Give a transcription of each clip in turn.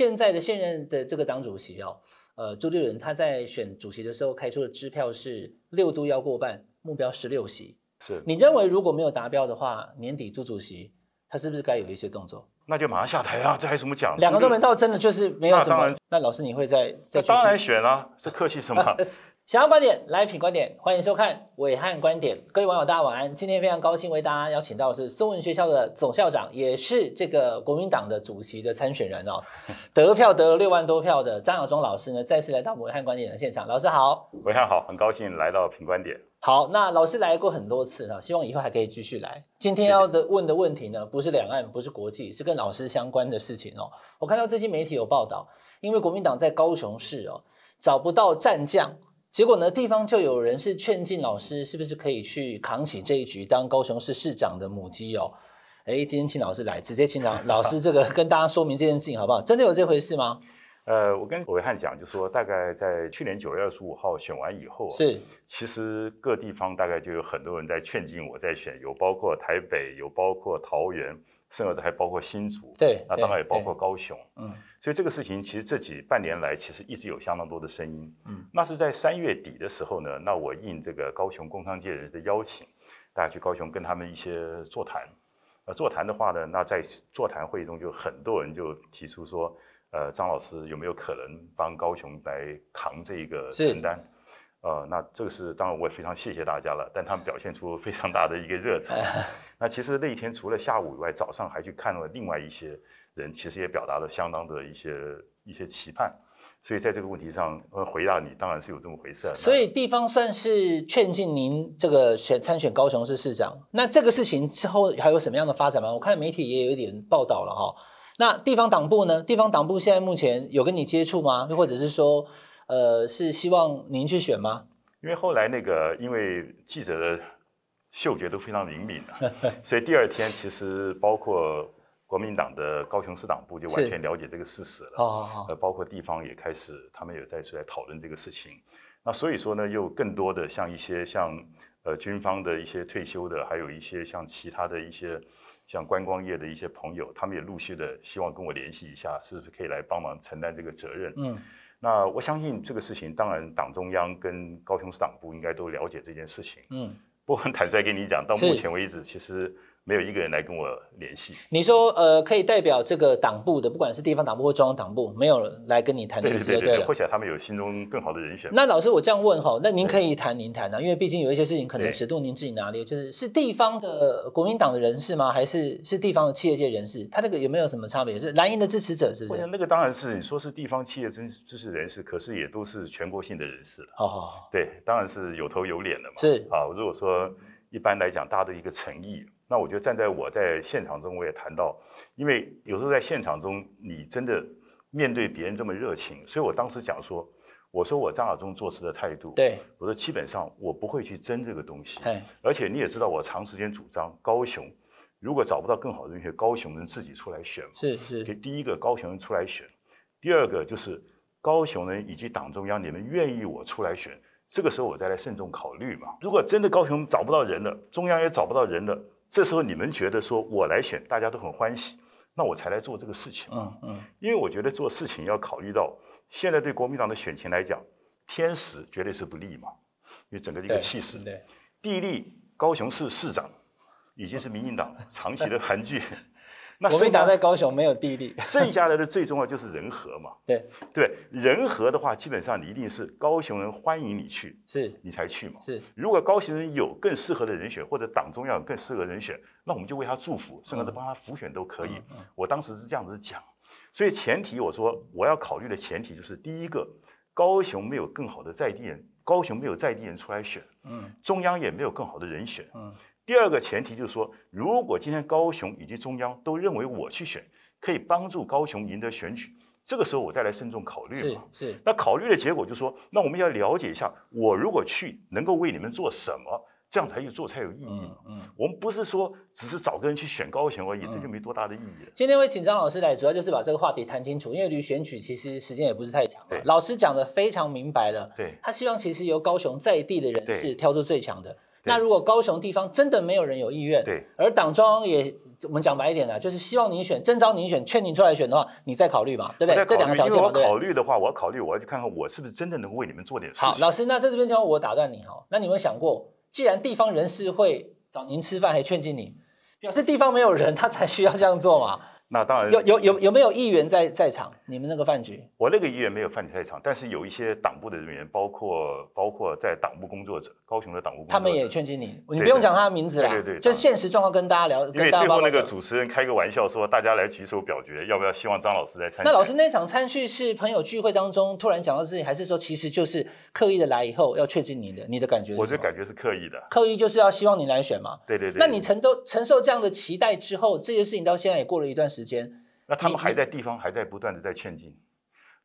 现在的现任的这个党主席哦，呃，朱立伦他在选主席的时候开出的支票是六都要过半，目标十六席。是你认为如果没有达标的话，年底朱主席他是不是该有一些动作？那就马上下台啊！这还有什么讲？两个都没到，真的就是没有什么。那，那老师你会再再当然选啊，这客气什么？想要观点来品观点，欢迎收看伟汉观点。各位网友大家晚安，今天非常高兴为大家邀请到的是松文学校的总校长，也是这个国民党的主席的参选人哦，得票得了六万多票的张亚中老师呢，再次来到伟汉观点的现场。老师好，伟汉好，很高兴来到品观点。好，那老师来过很多次了，希望以后还可以继续来。今天要的问的问题呢，不是两岸，不是国际，是跟老师相关的事情哦。我看到最近媒体有报道，因为国民党在高雄市哦找不到战将。结果呢，地方就有人是劝进老师，是不是可以去扛起这一局，当高雄市市长的母鸡哦？哎，今天请老师来，直接请老 老师这个跟大家说明这件事情好不好？真的有这回事吗？呃，我跟暐瀚讲，就说大概在去年九月二十五号选完以后，是其实各地方大概就有很多人在劝进我在选，有包括台北，有包括桃园，甚至还包括新竹，对，那当然也包括高雄，嗯。所以这个事情其实这几半年来，其实一直有相当多的声音。嗯，那是在三月底的时候呢，那我应这个高雄工商界人士的邀请，大家去高雄跟他们一些座谈。呃，座谈的话呢，那在座谈会中就很多人就提出说，呃，张老师有没有可能帮高雄来扛这一个承担？呃，那这个是当然我也非常谢谢大家了，但他们表现出非常大的一个热忱。那其实那一天除了下午以外，早上还去看了另外一些。人其实也表达了相当的一些一些期盼，所以在这个问题上，呃，回答你当然是有这么回事。所以地方算是劝进您这个选参选高雄市市长，那这个事情之后还有什么样的发展吗？我看媒体也有一点报道了哈。那地方党部呢？地方党部现在目前有跟你接触吗？又或者是说，呃，是希望您去选吗？因为后来那个，因为记者的嗅觉都非常灵敏啊，所以第二天其实包括。国民党的高雄市党部就完全了解这个事实了，呃，包括地方也开始，他们也在出来讨论这个事情。那所以说呢，又更多的像一些像呃军方的一些退休的，还有一些像其他的一些像观光业的一些朋友，他们也陆续的希望跟我联系一下，是不是可以来帮忙承担这个责任？嗯，那我相信这个事情，当然党中央跟高雄市党部应该都了解这件事情。嗯，不过很坦率跟你讲，到目前为止，其实。没有一个人来跟我联系。你说，呃，可以代表这个党部的，不管是地方党部或中央党部，没有人来跟你谈这个事，对对对，或许他们有心中更好的人选。那老师，我这样问哈，那您可以谈，您谈啊，因为毕竟有一些事情可能尺度您自己拿捏，就是是地方的国民党的人士吗？还是是地方的企业界人士？他那个有没有什么差别？是蓝营的支持者是不是？那个当然是你说是地方企业支支持人士，可是也都是全国性的人士。好好好，对，当然是有头有脸的嘛。是啊，如果说一般来讲，大家的一个诚意。那我觉得站在我在现场中，我也谈到，因为有时候在现场中，你真的面对别人这么热情，所以我当时讲说，我说我张亚中做事的态度，对，我说基本上我不会去争这个东西，而且你也知道我长时间主张高雄，如果找不到更好的人选，高雄人自己出来选，是是，第一个高雄人出来选，第二个就是高雄人以及党中央你们愿意我出来选，这个时候我再来慎重考虑嘛。如果真的高雄找不到人了，中央也找不到人了。这时候你们觉得说我来选，大家都很欢喜，那我才来做这个事情。嗯嗯，因为我觉得做事情要考虑到现在对国民党的选情来讲，天时绝对是不利嘛，因为整个一个气势。对，地利，高雄市市长已经是民进党长期的盘踞。那国民党在高雄没有地利，剩下来的最重要就是人和嘛。对。对，人和的话，基本上你一定是高雄人欢迎你去，是。你才去嘛。是，如果高雄人有更适合的人选，或者党中央有更适合人选，那我们就为他祝福，甚至帮他辅选都可以。我当时是这样子讲，所以前提我说我要考虑的前提就是第一个，高雄没有更好的在地人，高雄没有在地人出来选，嗯，中央也没有更好的人选，嗯。第二个前提就是说，如果今天高雄以及中央都认为我去选可以帮助高雄赢得选举，这个时候我再来慎重考虑嘛。是。是。那考虑的结果就是说，那我们要了解一下，我如果去能够为你们做什么，这样才有做才有意义。嗯。嗯，我们不是说只是找个人去选高雄而已，嗯、这就没多大的意义了。今天会请张老师来，主要就是把这个话题谈清楚，因为离选举其实时间也不是太长。了。老师讲的非常明白了。对。他希望其实由高雄在地的人士挑出最强的。那如果高雄地方真的没有人有意愿，对，而党中央也，我们讲白一点呢，就是希望你选，征召你选，劝你出来选的话，你再考虑嘛，对不对？这两个条件嘛，对。考虑的话，我要考虑，我要去看看我是不是真的能够为你们做点事。好，老师，那在这边地方我打断你哈，那你有没有想过，既然地方人士会找您吃饭，还劝进你，表示地方没有人，他才需要这样做嘛？那当然有有有有没有议员在在场？你们那个饭局？我那个医院没有饭局太长，但是有一些党部的人员，包括包括在党部工作者，高雄的党部工作者，他们也劝进你，你不用讲他的名字了，对对对，就现实状况跟大家聊。因为最后那个主持人开个玩笑说，大家来举手表决，要不要希望张老师来参与？那老师那场参叙是朋友聚会当中突然讲到事情，还是说其实就是刻意的来以后要劝进你的？你的感觉是？我这感觉是刻意的，刻意就是要希望你来选嘛。对对对。那你承都承受这样的期待之后，这些事情到现在也过了一段时间。那他们还在地方还在不断的在劝进，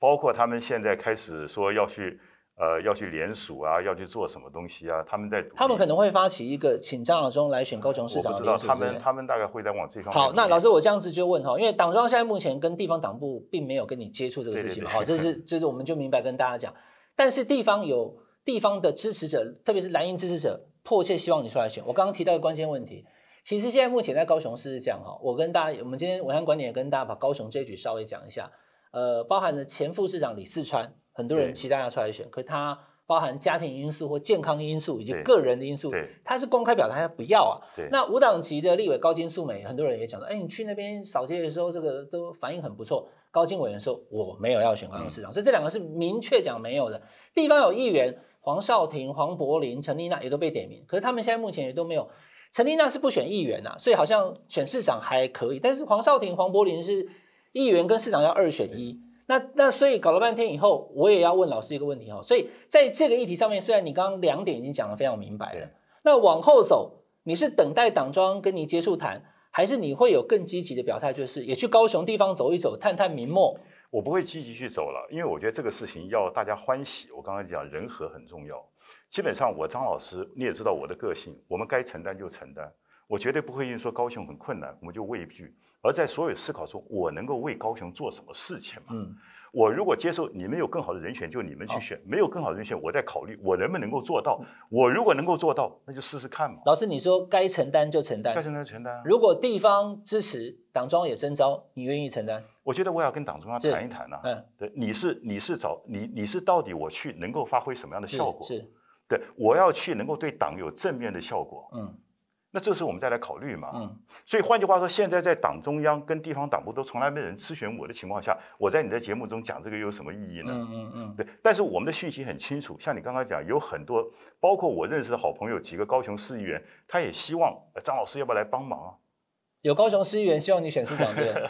包括他们现在开始说要去，呃，要去联署啊，要去做什么东西啊？他们在他们可能会发起一个请张亚中来选高雄市长。我不知道他们他们大概会在往这方面。好，那老师我这样子就问哈，因为党中央现在目前跟地方党部并没有跟你接触这个事情嘛，好，这是这是我们就明白跟大家讲，但是地方有地方的支持者，特别是蓝营支持者，迫切希望你出来选。我刚刚提到的关键问题。其实现在目前在高雄市是这样哈，我跟大家，我们今天暐瀚观点也跟大家把高雄这一局稍微讲一下，呃，包含了前副市长李四川，很多人期待他出来选，可是他包含家庭因素或健康因素以及个人的因素，他是公开表态他不要啊。那无党籍的立委高金素梅，很多人也讲说，哎，你去那边扫街的时候，这个都反应很不错。高金委员说我没有要选高雄市长，嗯、所以这两个是明确讲没有的。地方有议员黄少廷、黄柏林、陈丽娜也都被点名，可是他们现在目前也都没有。陈丽娜是不选议员呐，所以好像选市长还可以。但是黄少廷、黄柏林是议员跟市长要二选一，那那所以搞了半天以后，我也要问老师一个问题哈。所以在这个议题上面，虽然你刚刚两点已经讲得非常明白了，那往后走，你是等待党庄跟你接触谈，还是你会有更积极的表态，就是也去高雄地方走一走，探探民末？我不会积极去走了，因为我觉得这个事情要大家欢喜。我刚刚讲人和很重要。基本上，我张老师你也知道我的个性，我们该承担就承担，我绝对不会因为说高雄很困难，我们就畏惧。而在所有思考中，我能够为高雄做什么事情嘛？嗯，我如果接受你们有更好的人选，就你们去选；没有更好的人选，我再考虑我能不能够做到。我如果能够做到，那就试试看嘛。老师，你说该承担就承担，该承担就承担。如果地方支持，党中央也征召，你愿意承担？我觉得我要跟党中央谈一谈呐。嗯，对，你是你是找你你是到底我去能够发挥什么样的效果？是。对，我要去能够对党有正面的效果，嗯，那这时候我们再来考虑嘛，嗯，所以换句话说，现在在党中央跟地方党部都从来没人咨询我的情况下，我在你的节目中讲这个有什么意义呢？嗯嗯嗯，对，但是我们的讯息很清楚，像你刚刚讲，有很多，包括我认识的好朋友几个高雄市议员，他也希望张老师要不要来帮忙啊？有高雄市议员希望你选市长对。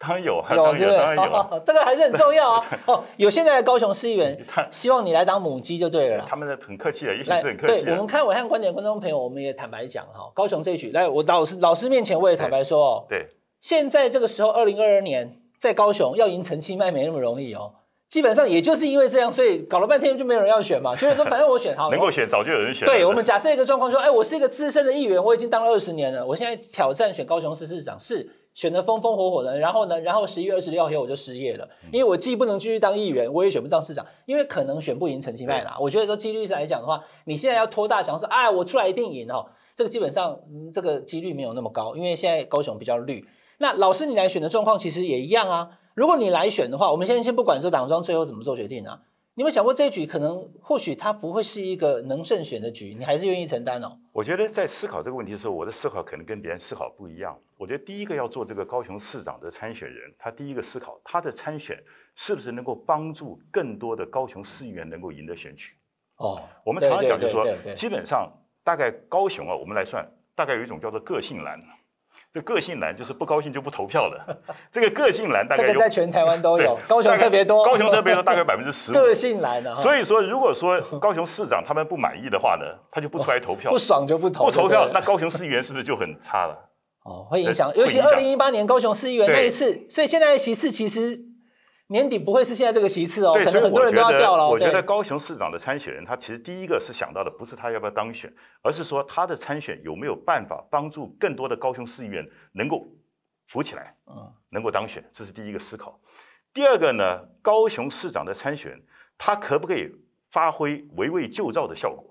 当然有，有是不是？当然有，哦，这个还是很重要啊。哦，有现在的高雄市议员，希望你来当母鸡就对了。他们的很客气的，也许是很客气。对，我们看伟汉观点观众朋友，我们也坦白讲哈，高雄这一局，来我老师老师面前我也坦白说哦，对，现在这个时候，二零二二年在高雄要赢陈其迈没那么容易哦。基本上也就是因为这样，所以搞了半天就没有人要选嘛。就是说，反正我选好，能够选早就有人选。对，我们假设一个状况说，哎，我是一个资深的议员，我已经当了二十年了，我现在挑战选高雄市市长是。选得风风火火的，然后呢，然后十一月二十六号以后我就失业了，因为我既不能继续当议员，我也选不上市长，因为可能选不赢陈其迈啦。我觉得说几率上来讲的话，你现在要拖大奖说，哎，我出来一定赢哦，这个基本上、嗯、这个几率没有那么高，因为现在高雄比较绿。那老师你来选的状况其实也一样啊。如果你来选的话，我们现在先不管说党中央最后怎么做决定啊。你有没有想过这一局可能或许它不会是一个能胜选的局，你还是愿意承担哦？我觉得在思考这个问题的时候，我的思考可能跟别人思考不一样。我觉得第一个要做这个高雄市长的参选人，他第一个思考他的参选是不是能够帮助更多的高雄市议员能够赢得选举。哦，我们常常讲就是说，基本上大概高雄啊，我们来算，大概有一种叫做个性蓝。这个性蓝就是不高兴就不投票的，这个个性蓝大概这个在全台湾都有，高雄特别多，高雄特别多，大概百分之十五。个性蓝的，所以说如果说高雄市长他们不满意的话呢，他就不出来投票，不爽就不投，不投票，那高雄市议员是不是就很差了？哦，会影响，尤其二零一八年高雄市议员那一次，所以现在的席次其实。年底不会是现在这个席次哦，可能很多人都要掉了。我觉得高雄市长的参选人，他其实第一个是想到的不是他要不要当选，而是说他的参选有没有办法帮助更多的高雄市议员能够扶起来，嗯，能够当选，这是第一个思考。第二个呢，高雄市长的参选，他可不可以发挥围魏救赵的效果？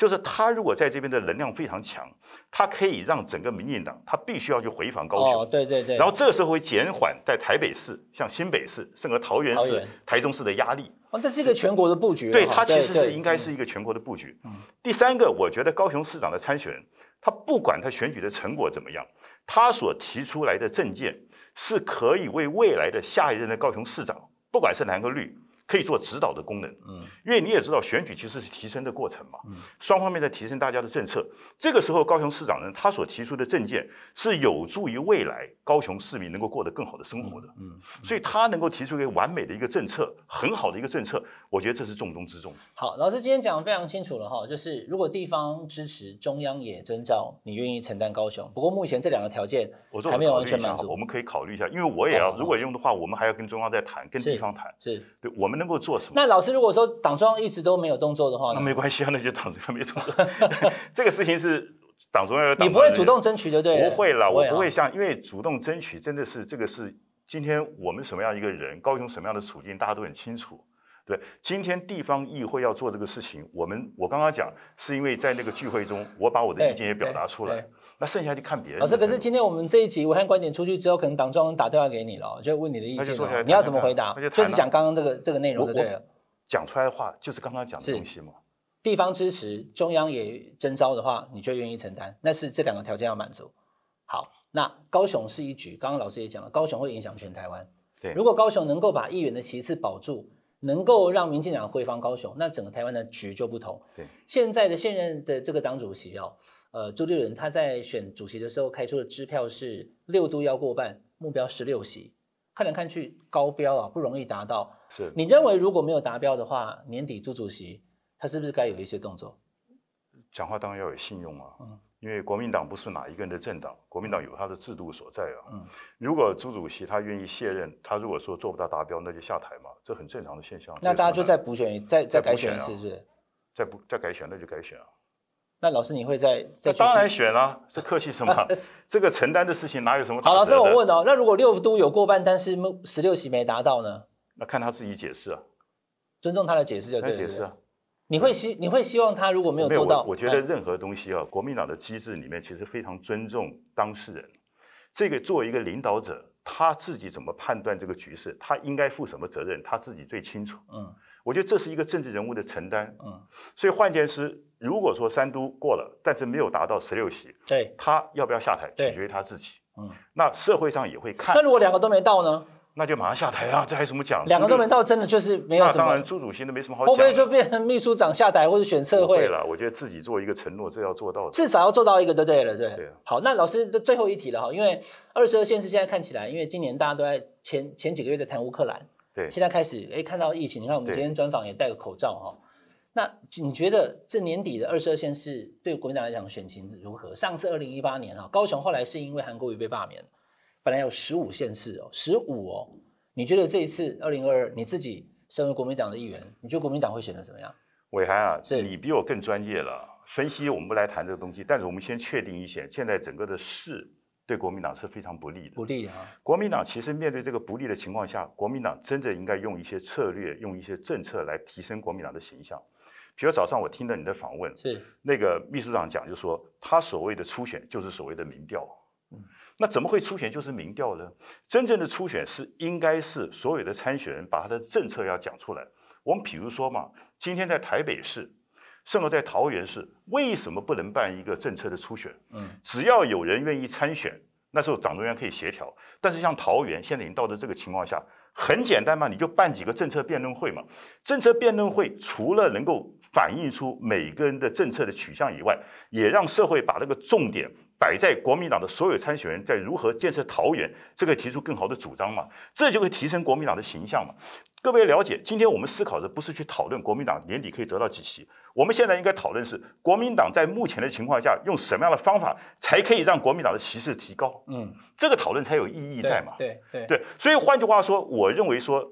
就是他如果在这边的能量非常强，他可以让整个民进党他必须要去回防高雄。哦，对对对。然后这个时候会减缓在台北市、像新北市、甚至桃园市、台中市的压力。哦，这是一个全国的布局。对，它其实是应该是一个全国的布局。嗯。第三个，我觉得高雄市长的参选人，他不管他选举的成果怎么样，他所提出来的政见是可以为未来的下一任的高雄市长，不管是蓝和绿。可以做指导的功能，嗯，因为你也知道选举其实是提升的过程嘛，嗯，双方面在提升大家的政策。这个时候，高雄市长呢，他所提出的政见是有助于未来高雄市民能够过得更好的生活的，嗯，所以他能够提出一个完美的一个政策，很好的一个政策，我觉得这是重中之重。好，老师今天讲的非常清楚了哈，就是如果地方支持，中央也征召，你愿意承担高雄。不过目前这两个条件我还没有完全满足，我们可以考虑一下，因为我也要如果用的话，我们还要跟中央再谈，跟地方谈，是。对我们。能够做什么？那老师如果说党中央一直都没有动作的话，那没关系啊，那就党中央没动作。这个事情是党中央，你不会主动争取就，对了？不会了，我不会像，因为主动争取真的是这个是今天我们什么样一个人，高雄什么样的处境，大家都很清楚。对，今天地方议会要做这个事情，我们我刚刚讲是因为在那个聚会中，我把我的意见也表达出来。那剩下就看别人。老师，可是今天我们这一集武汉观点出去之后，可能党中央打电话给你了，就问你的意见，你要怎么回答？就是讲刚刚这个这个内容就对了。讲出来的话就是刚刚讲的东西嘛。地方支持，中央也征召的话，你就愿意承担？那是这两个条件要满足。好，那高雄是一局，刚刚老师也讲了，高雄会影响全台湾。对，如果高雄能够把议员的席次保住，能够让民进党回防高雄，那整个台湾的局就不同。对，现在的现任的这个党主席哦，呃，朱立伦他在选主席的时候开出的支票是六都要过半，目标十六席。看来看去高标啊，不容易达到。是你认为如果没有达标的话，年底朱主席他是不是该有一些动作？讲话当然要有信用啊。嗯。因为国民党不是哪一个人的政党，国民党有他的制度所在啊。嗯。如果朱主席他愿意卸任，他如果说做不到达标，那就下台嘛，这很正常的现象。那大家就再补选，再再改选一次，是不是？再补再改选，那就改选啊。那老师你会再再？当然选啊，这客气什么？这个承担的事情哪有什么？好，老师我问哦，那如果六都有过半，但是十六席没达到呢？那看他自己解释啊，尊重他的解释就对了。解释啊，你会希你会希望他如果没有做到？我，我觉得任何东西啊，国民党的机制里面其实非常尊重当事人。这个作为一个领导者，他自己怎么判断这个局势，他应该负什么责任，他自己最清楚。嗯。我觉得这是一个政治人物的承担，嗯，所以换言之，如果说三都过了，但是没有达到十六席，对，他要不要下台，取决于他自己，嗯，那社会上也会看。那如果两个都没到呢？那就马上下台啊，这还有什么讲？两个都没到，真的就是没有什么。那当然，朱主席都没什么好讲。会不会就变成秘书长下台或者选策会？对了，我觉得自己做一个承诺，这要做到的，至少要做到一个，对对了，对。对啊。好，那老师的最后一题了哈，因为二十二县市现在看起来，因为今年大家都在前前几个月在谈乌克兰。对，现在开始，哎，看到疫情，你看我们今天专访也戴个口罩哈。那你觉得这年底的二十二县市对国民党来讲选情如何？上次二零一八年哈，高雄后来是因为韩国瑜被罢免，本来有十五县市哦，十五哦。你觉得这一次二零二二，你自己身为国民党的议员，你觉得国民党会选择怎么样？伟涵啊，是你比我更专业了，分析我们不来谈这个东西，但是我们先确定一些，现在整个的市。对国民党是非常不利的，不利啊！国民党其实面对这个不利的情况下，国民党真的应该用一些策略，用一些政策来提升国民党的形象。比如早上我听了你的访问，是那个秘书长讲，就说他所谓的初选就是所谓的民调。嗯，那怎么会初选就是民调呢？真正的初选是应该是所有的参选人把他的政策要讲出来。我们比如说嘛，今天在台北市。甚至在桃园市，为什么不能办一个政策的初选？嗯，只要有人愿意参选，那时候党中央可以协调。但是像桃园现在已经到了这个情况下，很简单嘛，你就办几个政策辩论会嘛。政策辩论会除了能够反映出每个人的政策的取向以外，也让社会把那个重点摆在国民党的所有参选人在如何建设桃园，这个提出更好的主张嘛，这就会提升国民党的形象嘛。各位了解，今天我们思考的不是去讨论国民党年底可以得到几席，我们现在应该讨论是国民党在目前的情况下用什么样的方法才可以让国民党的席次提高？嗯，这个讨论才有意义在嘛？对对对，对，所以换句话说，我认为说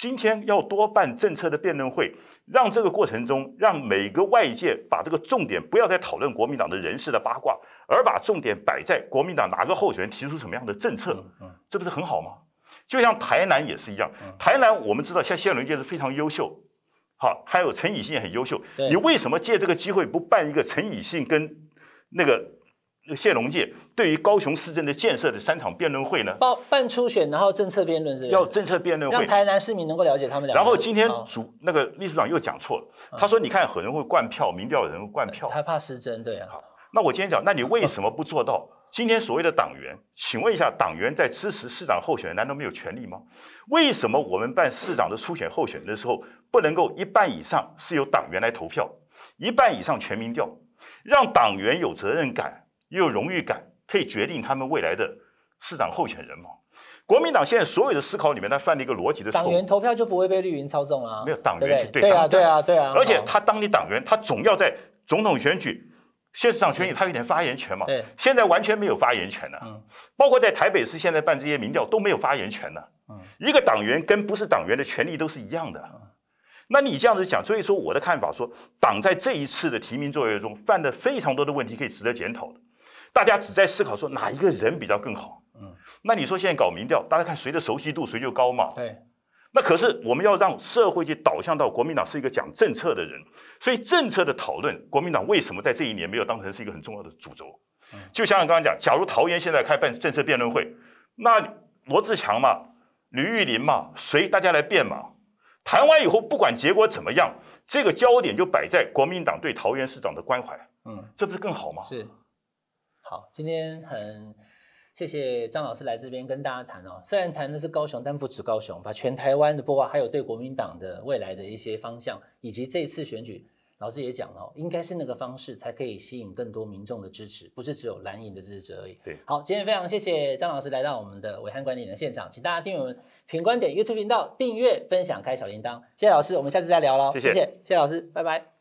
今天要多办政策的辩论会，让这个过程中让每个外界把这个重点不要再讨论国民党的人事的八卦，而把重点摆在国民党哪个候选人提出什么样的政策，嗯，这不是很好吗？就像台南也是一样，台南我们知道，像谢龙介是非常优秀，好，还有陈以信也很优秀，你为什么借这个机会不办一个陈以信跟那个谢龙介对于高雄市政的建设的三场辩论会呢？办办初选，然后政策辩论是？要政策辩论会，让台南市民能够了解他们两个。然后今天主、哦、那个秘书长又讲错了，他说：“你看，可能会灌票，民调有人会灌票，他怕失真，对啊。”好，那我今天讲，那你为什么不做到？今天所谓的党员，请问一下，党员在支持市长候选人，难道没有权利吗？为什么我们办市长的初选候选人的时候，不能够一半以上是由党员来投票，一半以上全民调，让党员有责任感，又有荣誉感，可以决定他们未来的市长候选人嘛？国民党现在所有的思考里面，他犯了一个逻辑的错误。党员投票就不会被绿营操纵啊？没有党员去对，对，对，啊，对啊，对啊。而且他当你党员，他总要在总统选举。县市长选举他有点发言权嘛？对，现在完全没有发言权了。嗯，包括在台北市现在办这些民调都没有发言权了。嗯，一个党员跟不是党员的权利都是一样的。嗯，那你这样子讲，所以说我的看法说，党在这一次的提名作业中犯的非常多的问题，可以值得检讨的。大家只在思考说哪一个人比较更好。嗯，那你说现在搞民调，大家看谁的熟悉度谁就高嘛？对。那可是我们要让社会去导向到国民党是一个讲政策的人，所以政策的讨论，国民党为什么在这一年没有当成是一个很重要的主轴？就像我刚刚讲，假如桃园现在开办政策辩论会，那罗志强嘛、吕玉林嘛，谁大家来辩嘛？谈完以后，不管结果怎么样，这个焦点就摆在国民党对桃园市长的关怀，嗯，这不是更好吗？是，好，今天很。谢谢张老师来这边跟大家谈哦。虽然谈的是高雄，但不止高雄，把全台湾的播报，还有对国民党的未来的一些方向，以及这次选举，老师也讲了哦，应该是那个方式才可以吸引更多民众的支持，不是只有蓝营的支持而已。对，好，今天非常谢谢张老师来到我们的伟汉观点的现场，请大家订阅我们品观点 YouTube 频道，订阅、分享、开小铃铛。谢谢老师，我们下次再聊喽。谢谢，谢谢，谢谢老师，拜拜。